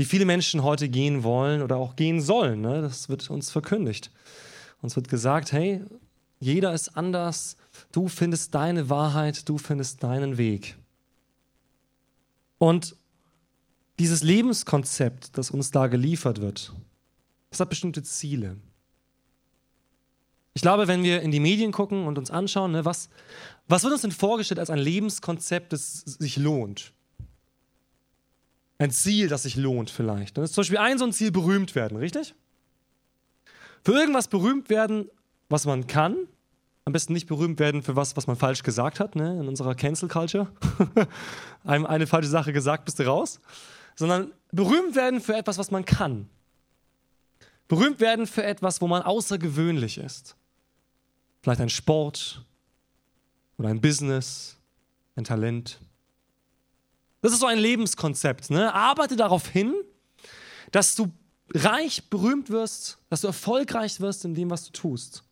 die viele Menschen heute gehen wollen oder auch gehen sollen. Ne? Das wird uns verkündigt. Uns wird gesagt, hey, jeder ist anders, du findest deine Wahrheit, du findest deinen Weg. Und dieses Lebenskonzept, das uns da geliefert wird, das hat bestimmte Ziele. Ich glaube, wenn wir in die Medien gucken und uns anschauen, ne, was, was wird uns denn vorgestellt als ein Lebenskonzept, das sich lohnt? Ein Ziel, das sich lohnt vielleicht. Das ist zum Beispiel ein so ein Ziel, berühmt werden, richtig? Für irgendwas berühmt werden, was man kann. Am besten nicht berühmt werden für was, was man falsch gesagt hat, ne? in unserer Cancel Culture. eine falsche Sache gesagt, bist du raus. Sondern berühmt werden für etwas, was man kann. Berühmt werden für etwas, wo man außergewöhnlich ist. Vielleicht ein Sport oder ein Business, ein Talent. Das ist so ein Lebenskonzept. Ne? Arbeite darauf hin, dass du reich, berühmt wirst, dass du erfolgreich wirst in dem, was du tust.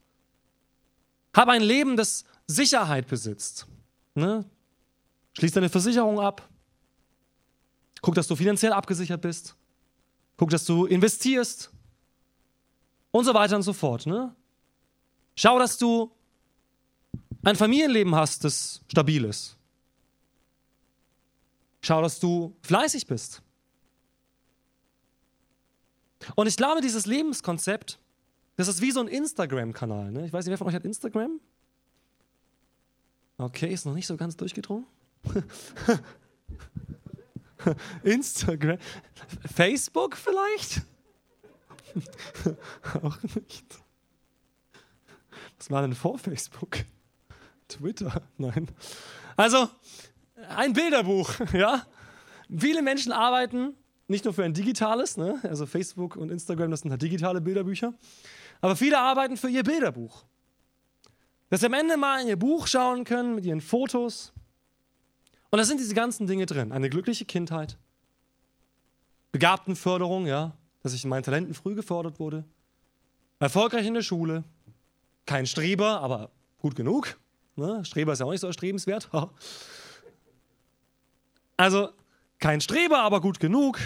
Hab ein Leben, das Sicherheit besitzt. Ne? Schließ deine Versicherung ab. Guck, dass du finanziell abgesichert bist. Guck, dass du investierst. Und so weiter und so fort. Ne? Schau, dass du ein Familienleben hast, das stabil ist. Schau, dass du fleißig bist. Und ich glaube, dieses Lebenskonzept, das ist wie so ein Instagram-Kanal. Ne? Ich weiß nicht, wer von euch hat Instagram? Okay, ist noch nicht so ganz durchgedrungen. Instagram. Facebook vielleicht? Auch nicht. Was war denn vor Facebook? Twitter? Nein. Also, ein Bilderbuch, ja. Viele Menschen arbeiten nicht nur für ein digitales, ne? also Facebook und Instagram, das sind halt digitale Bilderbücher, aber viele arbeiten für ihr Bilderbuch. Dass sie am Ende mal in ihr Buch schauen können mit ihren Fotos. Und da sind diese ganzen Dinge drin. Eine glückliche Kindheit, Begabtenförderung, ja, dass ich in meinen Talenten früh gefördert wurde, erfolgreich in der Schule, kein Streber, aber gut genug. Ne? Streber ist ja auch nicht so erstrebenswert. Also kein Streber, aber gut genug.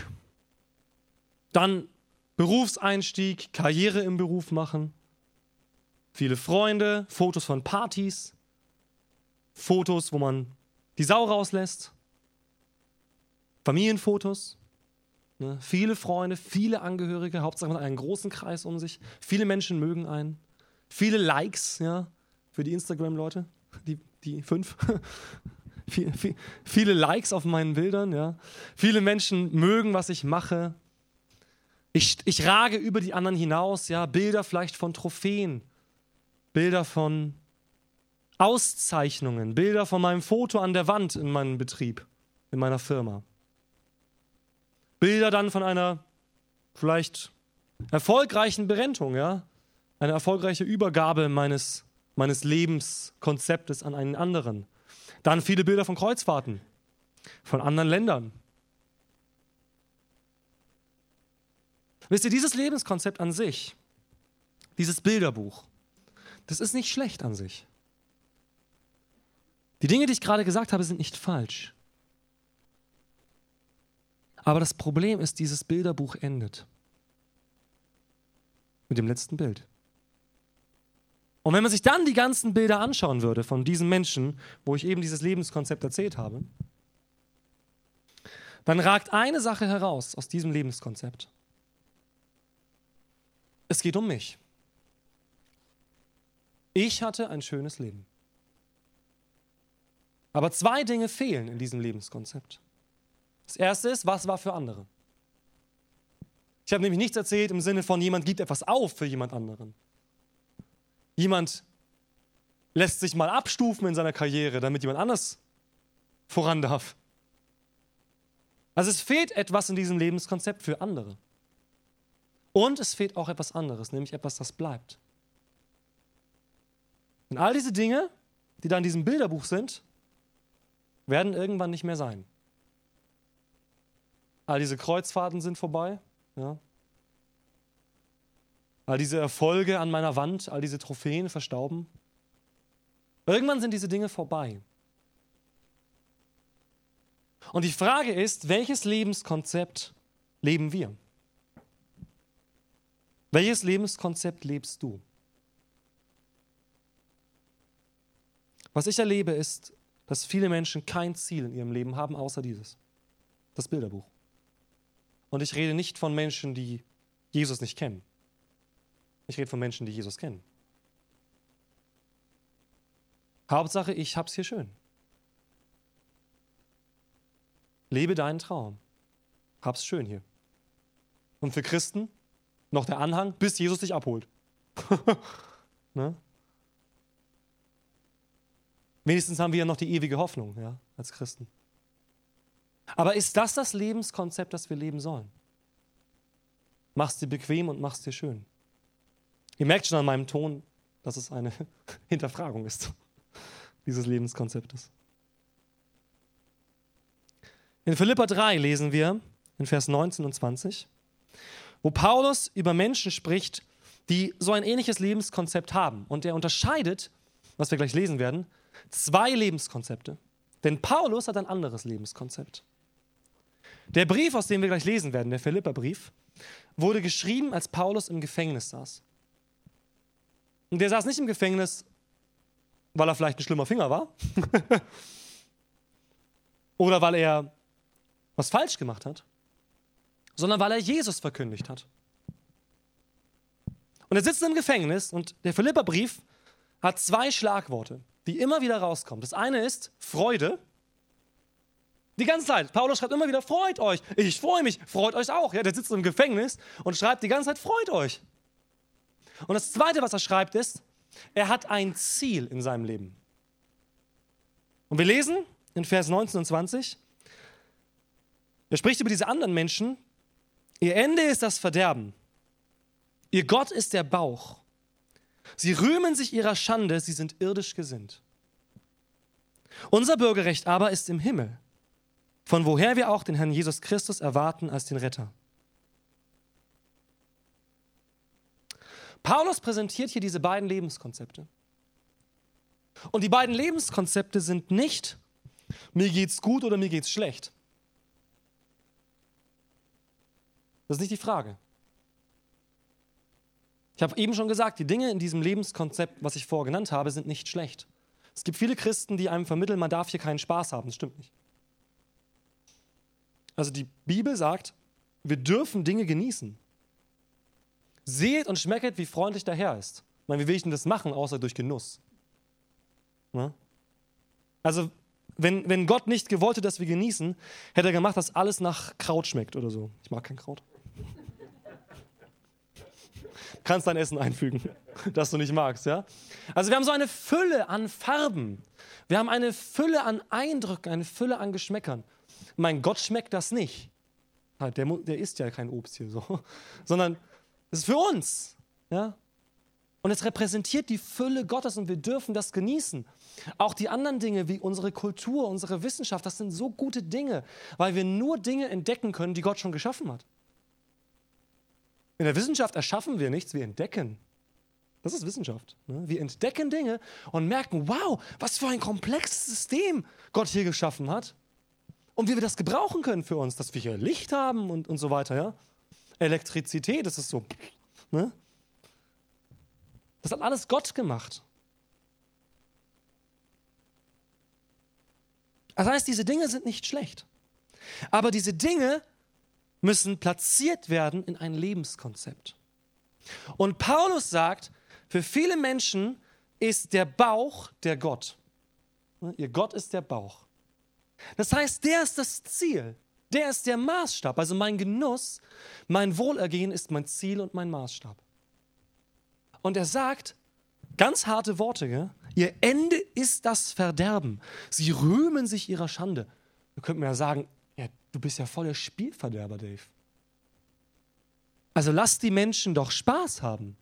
Dann Berufseinstieg, Karriere im Beruf machen. Viele Freunde, Fotos von Partys, Fotos, wo man die Sau rauslässt. Familienfotos. Ne? Viele Freunde, viele Angehörige, Hauptsache man hat einen großen Kreis um sich. Viele Menschen mögen einen. Viele Likes, ja, für die Instagram-Leute, die, die fünf. Viel, viel, viele Likes auf meinen Bildern, ja. Viele Menschen mögen, was ich mache. Ich, ich rage über die anderen hinaus, ja. Bilder vielleicht von Trophäen, Bilder von Auszeichnungen, Bilder von meinem Foto an der Wand in meinem Betrieb, in meiner Firma. Bilder dann von einer vielleicht erfolgreichen Berentung, ja. Eine erfolgreiche Übergabe meines, meines Lebenskonzeptes an einen anderen. Dann viele Bilder von Kreuzfahrten, von anderen Ländern. Wisst ihr, dieses Lebenskonzept an sich, dieses Bilderbuch, das ist nicht schlecht an sich. Die Dinge, die ich gerade gesagt habe, sind nicht falsch. Aber das Problem ist, dieses Bilderbuch endet. Mit dem letzten Bild. Und wenn man sich dann die ganzen Bilder anschauen würde von diesen Menschen, wo ich eben dieses Lebenskonzept erzählt habe, dann ragt eine Sache heraus aus diesem Lebenskonzept. Es geht um mich. Ich hatte ein schönes Leben. Aber zwei Dinge fehlen in diesem Lebenskonzept. Das erste ist, was war für andere? Ich habe nämlich nichts erzählt im Sinne von, jemand gibt etwas auf für jemand anderen. Jemand lässt sich mal abstufen in seiner Karriere, damit jemand anders voran darf. Also es fehlt etwas in diesem Lebenskonzept für andere. Und es fehlt auch etwas anderes, nämlich etwas, das bleibt. Und all diese Dinge, die da in diesem Bilderbuch sind, werden irgendwann nicht mehr sein. All diese Kreuzfahrten sind vorbei. Ja. All diese Erfolge an meiner Wand, all diese Trophäen verstauben. Irgendwann sind diese Dinge vorbei. Und die Frage ist, welches Lebenskonzept leben wir? Welches Lebenskonzept lebst du? Was ich erlebe, ist, dass viele Menschen kein Ziel in ihrem Leben haben, außer dieses, das Bilderbuch. Und ich rede nicht von Menschen, die Jesus nicht kennen. Ich rede von Menschen, die Jesus kennen. Hauptsache, ich hab's hier schön. Lebe deinen Traum. Hab's schön hier. Und für Christen noch der Anhang, bis Jesus dich abholt. ne? Wenigstens haben wir ja noch die ewige Hoffnung, ja, als Christen. Aber ist das das Lebenskonzept, das wir leben sollen? Mach's dir bequem und mach's dir schön. Ihr merkt schon an meinem Ton, dass es eine Hinterfragung ist, dieses Lebenskonzeptes. In Philippa 3 lesen wir in Vers 19 und 20, wo Paulus über Menschen spricht, die so ein ähnliches Lebenskonzept haben. Und er unterscheidet, was wir gleich lesen werden, zwei Lebenskonzepte. Denn Paulus hat ein anderes Lebenskonzept. Der Brief, aus dem wir gleich lesen werden, der Philippa-Brief, wurde geschrieben, als Paulus im Gefängnis saß. Und der saß nicht im Gefängnis, weil er vielleicht ein schlimmer Finger war oder weil er was falsch gemacht hat, sondern weil er Jesus verkündigt hat. Und er sitzt im Gefängnis und der Philippa-Brief hat zwei Schlagworte, die immer wieder rauskommen. Das eine ist Freude. Die ganze Zeit. Paulus schreibt immer wieder, freut euch. Ich freue mich, freut euch auch. Ja, der sitzt im Gefängnis und schreibt die ganze Zeit, freut euch. Und das Zweite, was er schreibt, ist, er hat ein Ziel in seinem Leben. Und wir lesen in Vers 19 und 20, er spricht über diese anderen Menschen, ihr Ende ist das Verderben, ihr Gott ist der Bauch Sie rühmen sich ihrer Schande, sie sind irdisch gesinnt. Unser Bürgerrecht aber ist im Himmel, von woher wir auch den Herrn Jesus Christus erwarten als den Retter. Paulus präsentiert hier diese beiden Lebenskonzepte. Und die beiden Lebenskonzepte sind nicht, mir geht's gut oder mir geht's schlecht. Das ist nicht die Frage. Ich habe eben schon gesagt, die Dinge in diesem Lebenskonzept, was ich vorher genannt habe, sind nicht schlecht. Es gibt viele Christen, die einem vermitteln, man darf hier keinen Spaß haben. Das stimmt nicht. Also die Bibel sagt, wir dürfen Dinge genießen. Seht und schmecket, wie freundlich der Herr ist. Meine, wie will ich denn das machen, außer durch Genuss? Ne? Also, wenn, wenn Gott nicht gewollt hätte, dass wir genießen, hätte er gemacht, dass alles nach Kraut schmeckt oder so. Ich mag kein Kraut kannst dein Essen einfügen, das du nicht magst. Ja? Also wir haben so eine Fülle an Farben. Wir haben eine Fülle an Eindrücken, eine Fülle an Geschmäckern. Mein Gott schmeckt das nicht. Der, der isst ja kein Obst hier so. Sondern es ist für uns. Ja? Und es repräsentiert die Fülle Gottes und wir dürfen das genießen. Auch die anderen Dinge wie unsere Kultur, unsere Wissenschaft, das sind so gute Dinge, weil wir nur Dinge entdecken können, die Gott schon geschaffen hat. In der Wissenschaft erschaffen wir nichts, wir entdecken. Das ist Wissenschaft. Ne? Wir entdecken Dinge und merken, wow, was für ein komplexes System Gott hier geschaffen hat. Und wie wir das gebrauchen können für uns, dass wir hier Licht haben und, und so weiter. Ja? Elektrizität, das ist so. Ne? Das hat alles Gott gemacht. Das heißt, diese Dinge sind nicht schlecht. Aber diese Dinge müssen platziert werden in ein Lebenskonzept. Und Paulus sagt, für viele Menschen ist der Bauch der Gott. Ihr Gott ist der Bauch. Das heißt, der ist das Ziel. Der ist der Maßstab. Also mein Genuss, mein Wohlergehen ist mein Ziel und mein Maßstab. Und er sagt, ganz harte Worte, gell? ihr Ende ist das Verderben. Sie rühmen sich ihrer Schande. Wir könnten ja sagen, Du bist ja voller Spielverderber, Dave. Also lass die Menschen doch Spaß haben.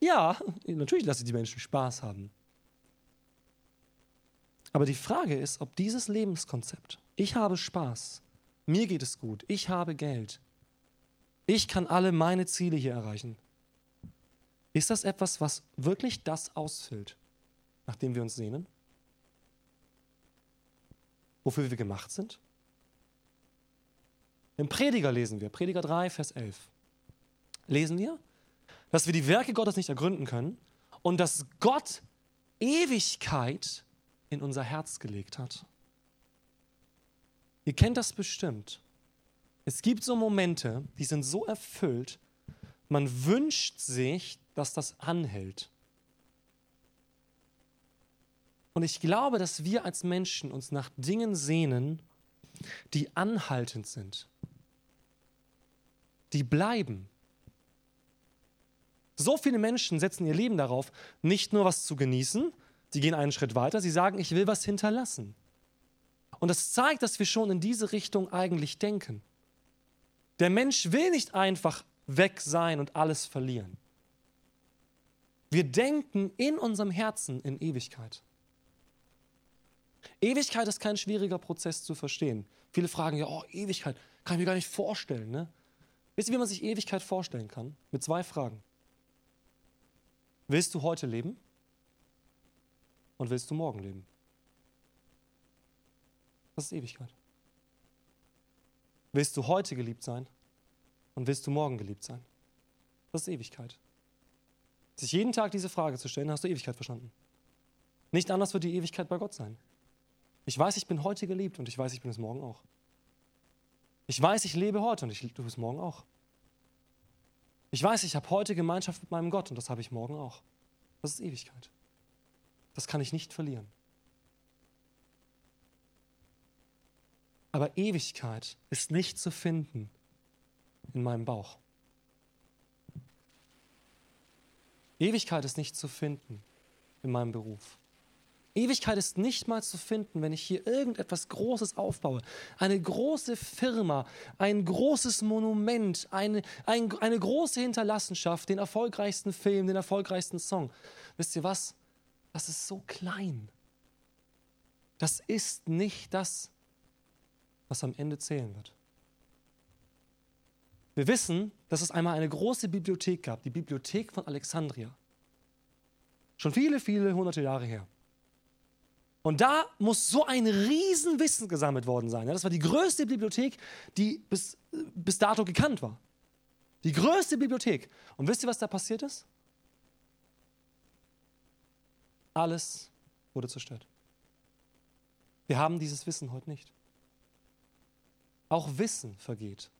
Ja, natürlich lasse die Menschen Spaß haben. Aber die Frage ist, ob dieses Lebenskonzept, ich habe Spaß, mir geht es gut, ich habe Geld, ich kann alle meine Ziele hier erreichen, ist das etwas, was wirklich das ausfüllt, nach dem wir uns sehnen? Wofür wir gemacht sind? Im Prediger lesen wir, Prediger 3, Vers 11, lesen wir, dass wir die Werke Gottes nicht ergründen können und dass Gott Ewigkeit in unser Herz gelegt hat. Ihr kennt das bestimmt. Es gibt so Momente, die sind so erfüllt, man wünscht sich, dass das anhält. Und ich glaube, dass wir als Menschen uns nach Dingen sehnen, die anhaltend sind, die bleiben. So viele Menschen setzen ihr Leben darauf, nicht nur was zu genießen, sie gehen einen Schritt weiter, sie sagen, ich will was hinterlassen. Und das zeigt, dass wir schon in diese Richtung eigentlich denken. Der Mensch will nicht einfach weg sein und alles verlieren. Wir denken in unserem Herzen in Ewigkeit. Ewigkeit ist kein schwieriger Prozess zu verstehen. Viele fragen ja, oh, Ewigkeit, kann ich mir gar nicht vorstellen. Ne? Wisst ihr, wie man sich Ewigkeit vorstellen kann? Mit zwei Fragen. Willst du heute leben? Und willst du morgen leben? Das ist Ewigkeit. Willst du heute geliebt sein? Und willst du morgen geliebt sein? Das ist Ewigkeit. Sich jeden Tag diese Frage zu stellen, hast du Ewigkeit verstanden. Nicht anders wird die Ewigkeit bei Gott sein. Ich weiß, ich bin heute geliebt und ich weiß, ich bin es morgen auch. Ich weiß, ich lebe heute und ich tue es morgen auch. Ich weiß, ich habe heute Gemeinschaft mit meinem Gott und das habe ich morgen auch. Das ist Ewigkeit. Das kann ich nicht verlieren. Aber Ewigkeit ist nicht zu finden in meinem Bauch. Ewigkeit ist nicht zu finden in meinem Beruf. Ewigkeit ist nicht mal zu finden, wenn ich hier irgendetwas Großes aufbaue. Eine große Firma, ein großes Monument, eine, ein, eine große Hinterlassenschaft, den erfolgreichsten Film, den erfolgreichsten Song. Wisst ihr was? Das ist so klein. Das ist nicht das, was am Ende zählen wird. Wir wissen, dass es einmal eine große Bibliothek gab, die Bibliothek von Alexandria. Schon viele, viele hunderte Jahre her. Und da muss so ein Riesenwissen gesammelt worden sein. Das war die größte Bibliothek, die bis, bis dato gekannt war. Die größte Bibliothek. Und wisst ihr, was da passiert ist? Alles wurde zerstört. Wir haben dieses Wissen heute nicht. Auch Wissen vergeht.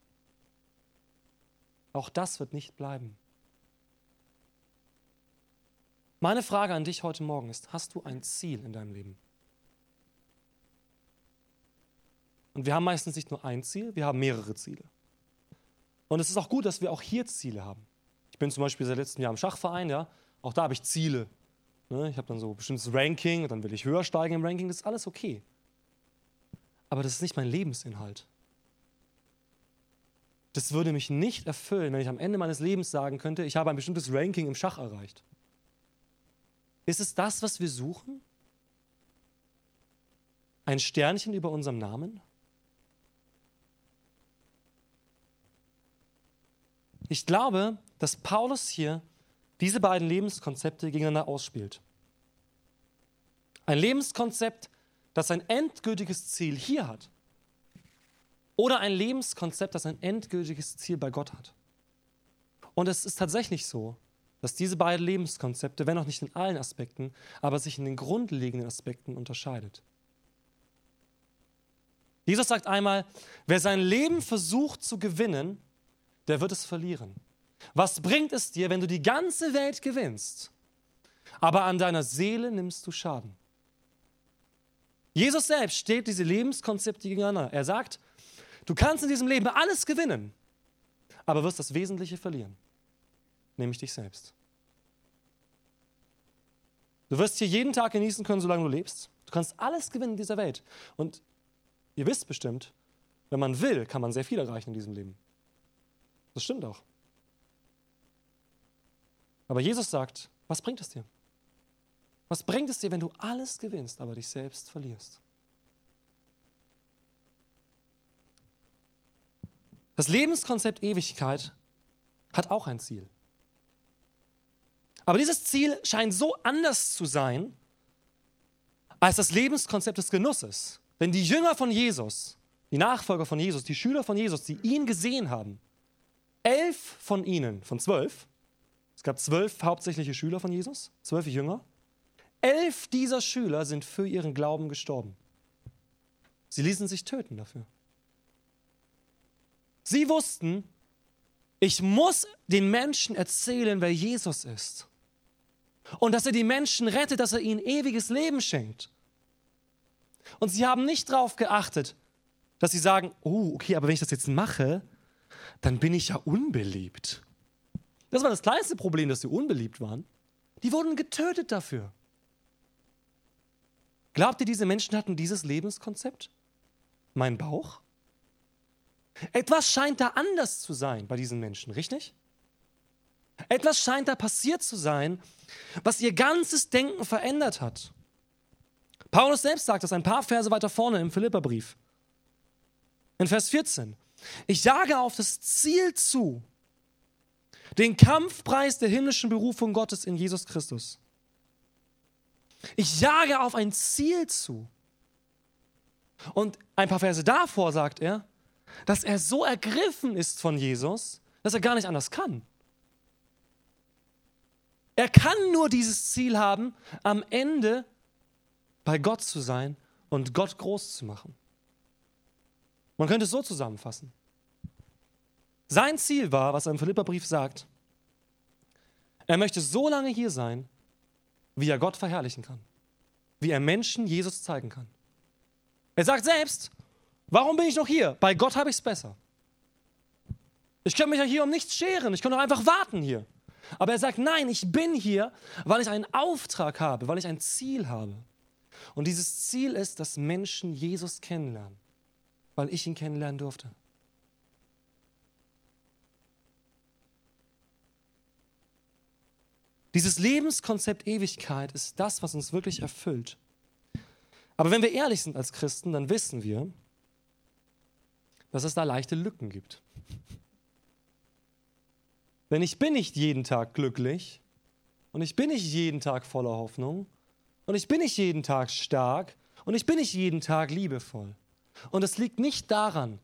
Auch das wird nicht bleiben. Meine Frage an dich heute Morgen ist, hast du ein Ziel in deinem Leben? Und wir haben meistens nicht nur ein Ziel, wir haben mehrere Ziele. Und es ist auch gut, dass wir auch hier Ziele haben. Ich bin zum Beispiel seit letztem Jahr im Schachverein, ja. Auch da habe ich Ziele. Ne? Ich habe dann so ein bestimmtes Ranking dann will ich höher steigen im Ranking. Das ist alles okay. Aber das ist nicht mein Lebensinhalt. Das würde mich nicht erfüllen, wenn ich am Ende meines Lebens sagen könnte, ich habe ein bestimmtes Ranking im Schach erreicht. Ist es das, was wir suchen? Ein Sternchen über unserem Namen? Ich glaube, dass Paulus hier diese beiden Lebenskonzepte gegeneinander ausspielt. Ein Lebenskonzept, das ein endgültiges Ziel hier hat. Oder ein Lebenskonzept, das ein endgültiges Ziel bei Gott hat. Und es ist tatsächlich so, dass diese beiden Lebenskonzepte, wenn auch nicht in allen Aspekten, aber sich in den grundlegenden Aspekten unterscheidet. Jesus sagt einmal, wer sein Leben versucht zu gewinnen, der wird es verlieren. Was bringt es dir, wenn du die ganze Welt gewinnst, aber an deiner Seele nimmst du Schaden? Jesus selbst steht diese Lebenskonzepte gegeneinander. Er sagt, du kannst in diesem Leben alles gewinnen, aber wirst das Wesentliche verlieren, nämlich dich selbst. Du wirst hier jeden Tag genießen können, solange du lebst. Du kannst alles gewinnen in dieser Welt. Und ihr wisst bestimmt, wenn man will, kann man sehr viel erreichen in diesem Leben. Das stimmt auch. Aber Jesus sagt, was bringt es dir? Was bringt es dir, wenn du alles gewinnst, aber dich selbst verlierst? Das Lebenskonzept Ewigkeit hat auch ein Ziel. Aber dieses Ziel scheint so anders zu sein als das Lebenskonzept des Genusses. Denn die Jünger von Jesus die Nachfolger von Jesus, die Schüler von Jesus, die ihn gesehen haben, elf von ihnen, von zwölf, es gab zwölf hauptsächliche Schüler von Jesus, zwölf Jünger, elf dieser Schüler sind für ihren Glauben gestorben. Sie ließen sich töten dafür. Sie wussten, ich muss den Menschen erzählen, wer Jesus ist. Und dass er die Menschen rettet, dass er ihnen ewiges Leben schenkt. Und sie haben nicht darauf geachtet, dass sie sagen, oh, okay, aber wenn ich das jetzt mache, dann bin ich ja unbeliebt. Das war das kleinste Problem, dass sie unbeliebt waren. Die wurden getötet dafür. Glaubt ihr, diese Menschen hatten dieses Lebenskonzept? Mein Bauch? Etwas scheint da anders zu sein bei diesen Menschen, richtig? Etwas scheint da passiert zu sein, was ihr ganzes Denken verändert hat. Paulus selbst sagt das ein paar Verse weiter vorne im Philipperbrief. In Vers 14. Ich jage auf das Ziel zu, den Kampfpreis der himmlischen Berufung Gottes in Jesus Christus. Ich jage auf ein Ziel zu. Und ein paar Verse davor sagt er, dass er so ergriffen ist von Jesus, dass er gar nicht anders kann. Er kann nur dieses Ziel haben, am Ende bei Gott zu sein und Gott groß zu machen. Man könnte es so zusammenfassen. Sein Ziel war, was er im Philipperbrief sagt, er möchte so lange hier sein, wie er Gott verherrlichen kann, wie er Menschen Jesus zeigen kann. Er sagt selbst, Warum bin ich noch hier? Bei Gott habe ich es besser. Ich könnte mich ja hier um nichts scheren. Ich könnte auch einfach warten hier. Aber er sagt, nein, ich bin hier, weil ich einen Auftrag habe, weil ich ein Ziel habe. Und dieses Ziel ist, dass Menschen Jesus kennenlernen, weil ich ihn kennenlernen durfte. Dieses Lebenskonzept Ewigkeit ist das, was uns wirklich erfüllt. Aber wenn wir ehrlich sind als Christen, dann wissen wir, dass es da leichte Lücken gibt. Denn ich bin nicht jeden Tag glücklich und ich bin nicht jeden Tag voller Hoffnung und ich bin nicht jeden Tag stark und ich bin nicht jeden Tag liebevoll. Und es liegt nicht daran,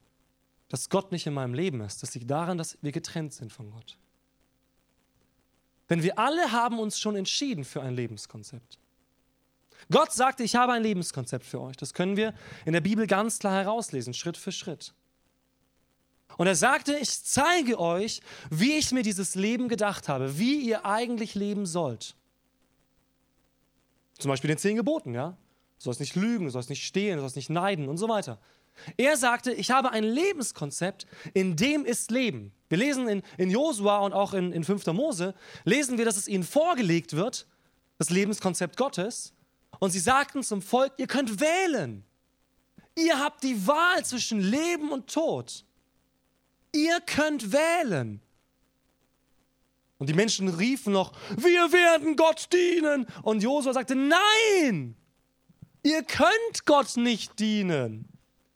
dass Gott nicht in meinem Leben ist. Das liegt daran, dass wir getrennt sind von Gott. Denn wir alle haben uns schon entschieden für ein Lebenskonzept. Gott sagte, ich habe ein Lebenskonzept für euch. Das können wir in der Bibel ganz klar herauslesen, Schritt für Schritt. Und er sagte, ich zeige euch, wie ich mir dieses Leben gedacht habe, wie ihr eigentlich leben sollt. Zum Beispiel den zehn Geboten, ja. Du sollst nicht lügen, du sollst nicht stehlen, du sollst nicht neiden und so weiter. Er sagte, ich habe ein Lebenskonzept, in dem ist Leben. Wir lesen in, in Josua und auch in, in 5. Mose, lesen wir, dass es ihnen vorgelegt wird, das Lebenskonzept Gottes. Und sie sagten zum Volk, ihr könnt wählen. Ihr habt die Wahl zwischen Leben und Tod. Ihr könnt wählen. Und die Menschen riefen noch, wir werden Gott dienen. Und Josua sagte, nein, ihr könnt Gott nicht dienen.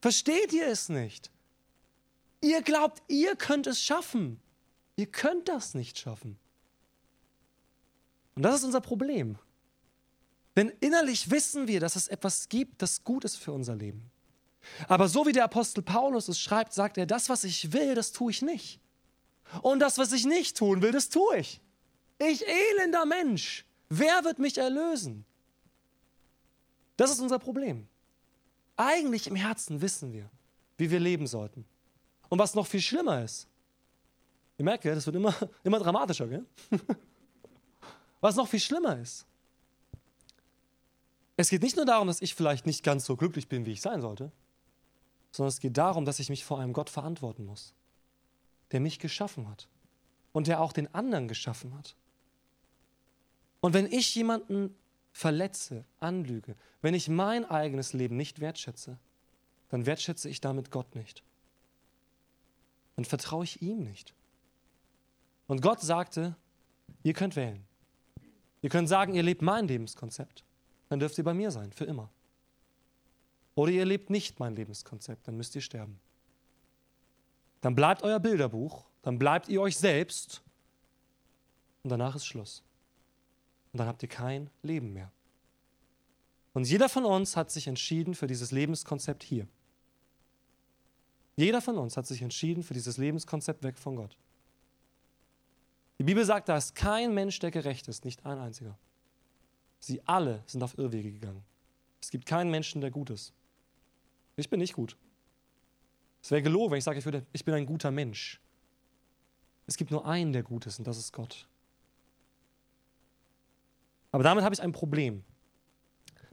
Versteht ihr es nicht? Ihr glaubt, ihr könnt es schaffen. Ihr könnt das nicht schaffen. Und das ist unser Problem. Denn innerlich wissen wir, dass es etwas gibt, das gut ist für unser Leben. Aber so wie der Apostel Paulus es schreibt, sagt er, das, was ich will, das tue ich nicht. Und das, was ich nicht tun will, das tue ich. Ich elender Mensch, wer wird mich erlösen? Das ist unser Problem. Eigentlich im Herzen wissen wir, wie wir leben sollten. Und was noch viel schlimmer ist, ihr merkt ja, das wird immer, immer dramatischer, gell? Was noch viel schlimmer ist, es geht nicht nur darum, dass ich vielleicht nicht ganz so glücklich bin, wie ich sein sollte, sondern es geht darum, dass ich mich vor einem Gott verantworten muss, der mich geschaffen hat und der auch den anderen geschaffen hat. Und wenn ich jemanden verletze, anlüge, wenn ich mein eigenes Leben nicht wertschätze, dann wertschätze ich damit Gott nicht. Dann vertraue ich ihm nicht. Und Gott sagte, ihr könnt wählen. Ihr könnt sagen, ihr lebt mein Lebenskonzept. Dann dürft ihr bei mir sein, für immer. Oder ihr lebt nicht mein Lebenskonzept, dann müsst ihr sterben. Dann bleibt euer Bilderbuch, dann bleibt ihr euch selbst und danach ist Schluss. Und dann habt ihr kein Leben mehr. Und jeder von uns hat sich entschieden für dieses Lebenskonzept hier. Jeder von uns hat sich entschieden für dieses Lebenskonzept weg von Gott. Die Bibel sagt, da ist kein Mensch, der gerecht ist, nicht ein einziger. Sie alle sind auf Irrwege gegangen. Es gibt keinen Menschen, der gut ist. Ich bin nicht gut. Es wäre gelogen, wenn ich sage, ich, würde, ich bin ein guter Mensch. Es gibt nur einen, der gut ist, und das ist Gott. Aber damit habe ich ein Problem.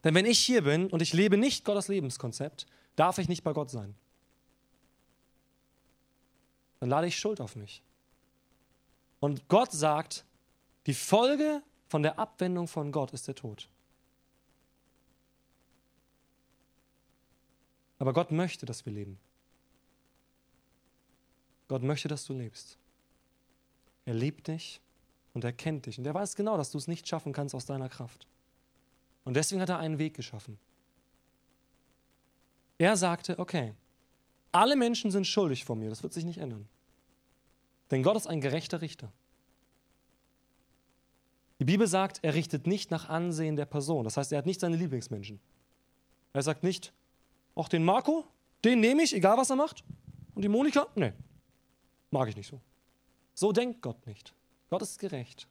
Denn wenn ich hier bin und ich lebe nicht Gottes Lebenskonzept, darf ich nicht bei Gott sein. Dann lade ich Schuld auf mich. Und Gott sagt, die Folge von der Abwendung von Gott ist der Tod. Aber Gott möchte, dass wir leben. Gott möchte, dass du lebst. Er liebt dich und er kennt dich. Und er weiß genau, dass du es nicht schaffen kannst aus deiner Kraft. Und deswegen hat er einen Weg geschaffen. Er sagte, okay, alle Menschen sind schuldig vor mir, das wird sich nicht ändern. Denn Gott ist ein gerechter Richter. Die Bibel sagt, er richtet nicht nach Ansehen der Person. Das heißt, er hat nicht seine Lieblingsmenschen. Er sagt nicht, auch den Marco, den nehme ich, egal was er macht. Und die Monika, nee, mag ich nicht so. So denkt Gott nicht. Gott ist gerecht.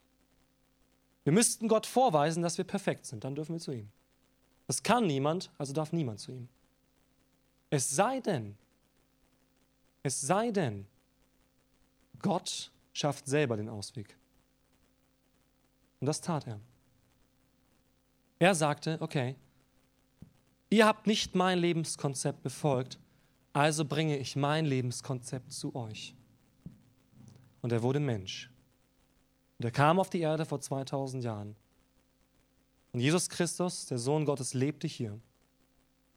Wir müssten Gott vorweisen, dass wir perfekt sind, dann dürfen wir zu ihm. Das kann niemand, also darf niemand zu ihm. Es sei denn, es sei denn, Gott schafft selber den Ausweg. Und das tat er. Er sagte, okay, ihr habt nicht mein Lebenskonzept befolgt, also bringe ich mein Lebenskonzept zu euch. Und er wurde Mensch. Und er kam auf die Erde vor 2000 Jahren. Und Jesus Christus, der Sohn Gottes, lebte hier.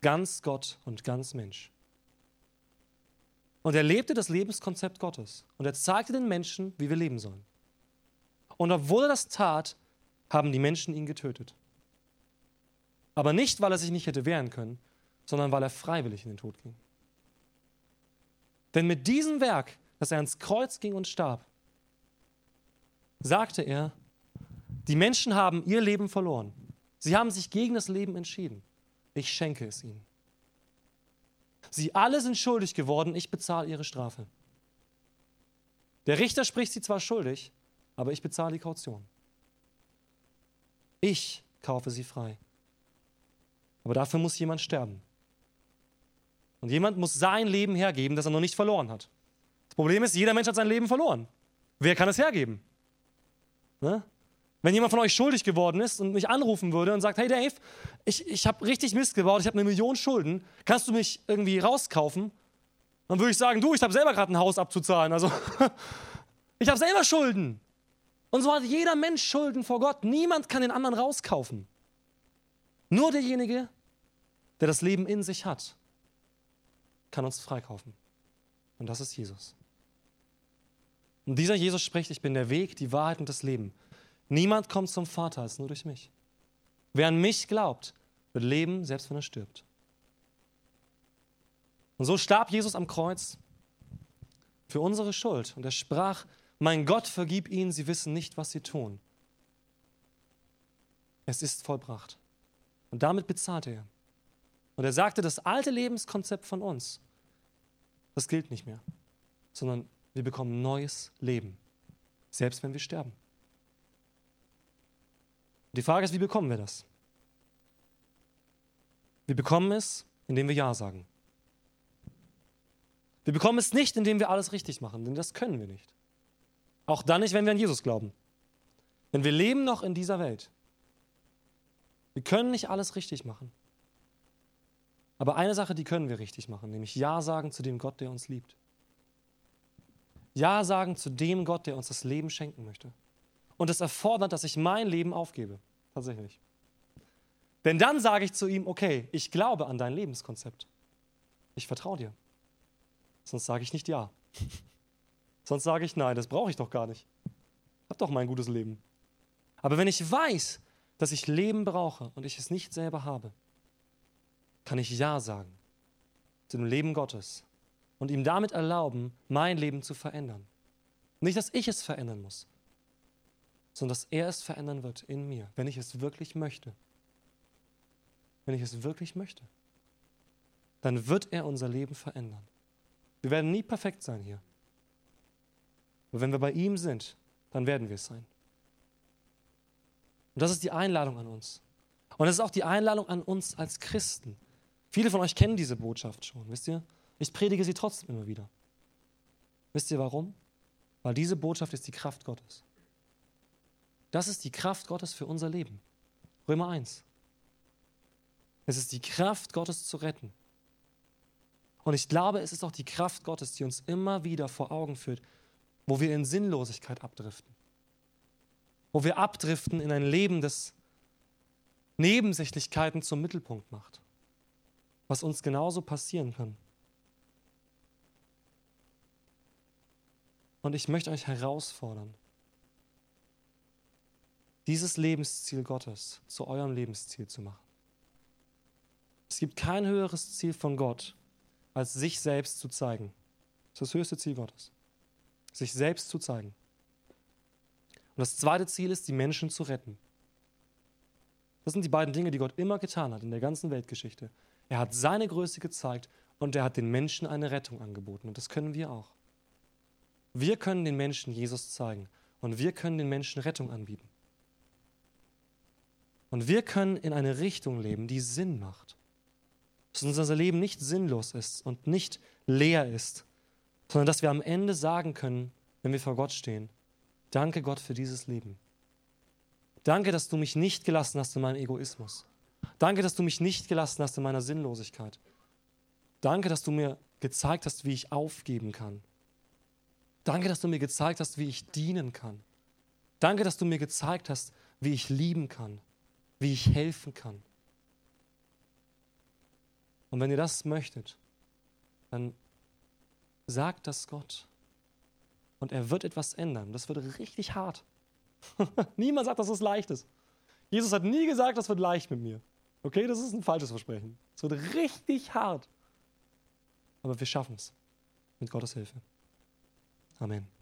Ganz Gott und ganz Mensch. Und er lebte das Lebenskonzept Gottes. Und er zeigte den Menschen, wie wir leben sollen. Und obwohl er das tat, haben die Menschen ihn getötet. Aber nicht, weil er sich nicht hätte wehren können, sondern weil er freiwillig in den Tod ging. Denn mit diesem Werk, dass er ans Kreuz ging und starb, sagte er, die Menschen haben ihr Leben verloren. Sie haben sich gegen das Leben entschieden. Ich schenke es ihnen. Sie alle sind schuldig geworden, ich bezahle ihre Strafe. Der Richter spricht sie zwar schuldig, aber ich bezahle die Kaution. Ich kaufe sie frei. Aber dafür muss jemand sterben. Und jemand muss sein Leben hergeben, das er noch nicht verloren hat. Das Problem ist, jeder Mensch hat sein Leben verloren. Wer kann es hergeben? Ne? Wenn jemand von euch schuldig geworden ist und mich anrufen würde und sagt, hey Dave, ich, ich habe richtig Mist gebaut, ich habe eine Million Schulden, kannst du mich irgendwie rauskaufen? Dann würde ich sagen, du, ich habe selber gerade ein Haus abzuzahlen. Also ich habe selber Schulden. Und so hat jeder Mensch Schulden vor Gott. Niemand kann den anderen rauskaufen. Nur derjenige, der das Leben in sich hat, kann uns freikaufen. Und das ist Jesus. Und dieser Jesus spricht, ich bin der Weg, die Wahrheit und das Leben. Niemand kommt zum Vater als nur durch mich. Wer an mich glaubt, wird leben, selbst wenn er stirbt. Und so starb Jesus am Kreuz für unsere Schuld. Und er sprach, mein Gott, vergib ihnen, sie wissen nicht, was sie tun. Es ist vollbracht. Und damit bezahlte er. Und er sagte, das alte Lebenskonzept von uns, das gilt nicht mehr, sondern wir bekommen neues Leben, selbst wenn wir sterben. Die Frage ist, wie bekommen wir das? Wir bekommen es, indem wir Ja sagen. Wir bekommen es nicht, indem wir alles richtig machen, denn das können wir nicht. Auch dann nicht, wenn wir an Jesus glauben. Denn wir leben noch in dieser Welt. Wir können nicht alles richtig machen. Aber eine Sache, die können wir richtig machen, nämlich Ja sagen zu dem Gott, der uns liebt. Ja sagen zu dem Gott, der uns das Leben schenken möchte. Und es erfordert, dass ich mein Leben aufgebe. Tatsächlich. Denn dann sage ich zu ihm, okay, ich glaube an dein Lebenskonzept. Ich vertraue dir. Sonst sage ich nicht ja. Sonst sage ich, nein, das brauche ich doch gar nicht. Ich habe doch mein gutes Leben. Aber wenn ich weiß, dass ich Leben brauche und ich es nicht selber habe, kann ich Ja sagen zu dem Leben Gottes und ihm damit erlauben, mein Leben zu verändern. Nicht, dass ich es verändern muss, sondern dass er es verändern wird in mir, wenn ich es wirklich möchte. Wenn ich es wirklich möchte, dann wird er unser Leben verändern. Wir werden nie perfekt sein hier. Aber wenn wir bei ihm sind, dann werden wir es sein. Und das ist die Einladung an uns. Und das ist auch die Einladung an uns als Christen. Viele von euch kennen diese Botschaft schon, wisst ihr? Ich predige sie trotzdem immer wieder. Wisst ihr warum? Weil diese Botschaft ist die Kraft Gottes. Das ist die Kraft Gottes für unser Leben. Römer 1. Es ist die Kraft Gottes zu retten. Und ich glaube, es ist auch die Kraft Gottes, die uns immer wieder vor Augen führt, wo wir in Sinnlosigkeit abdriften. Wo wir abdriften in ein Leben, das Nebensächlichkeiten zum Mittelpunkt macht. Was uns genauso passieren kann. Und ich möchte euch herausfordern, dieses Lebensziel Gottes zu eurem Lebensziel zu machen. Es gibt kein höheres Ziel von Gott, als sich selbst zu zeigen. Das ist das höchste Ziel Gottes. Sich selbst zu zeigen. Und das zweite Ziel ist, die Menschen zu retten. Das sind die beiden Dinge, die Gott immer getan hat in der ganzen Weltgeschichte. Er hat seine Größe gezeigt und er hat den Menschen eine Rettung angeboten. Und das können wir auch. Wir können den Menschen Jesus zeigen und wir können den Menschen Rettung anbieten. Und wir können in eine Richtung leben, die Sinn macht. Dass unser Leben nicht sinnlos ist und nicht leer ist, sondern dass wir am Ende sagen können, wenn wir vor Gott stehen, danke Gott für dieses Leben. Danke, dass du mich nicht gelassen hast in meinem Egoismus. Danke, dass du mich nicht gelassen hast in meiner Sinnlosigkeit. Danke, dass du mir gezeigt hast, wie ich aufgeben kann. Danke, dass du mir gezeigt hast, wie ich dienen kann. Danke, dass du mir gezeigt hast, wie ich lieben kann, wie ich helfen kann. Und wenn ihr das möchtet, dann sagt das Gott. Und er wird etwas ändern. Das wird richtig hart. Niemand sagt, dass es leicht ist. Jesus hat nie gesagt, das wird leicht mit mir. Okay, das ist ein falsches Versprechen. Es wird richtig hart. Aber wir schaffen es. Mit Gottes Hilfe. Amen.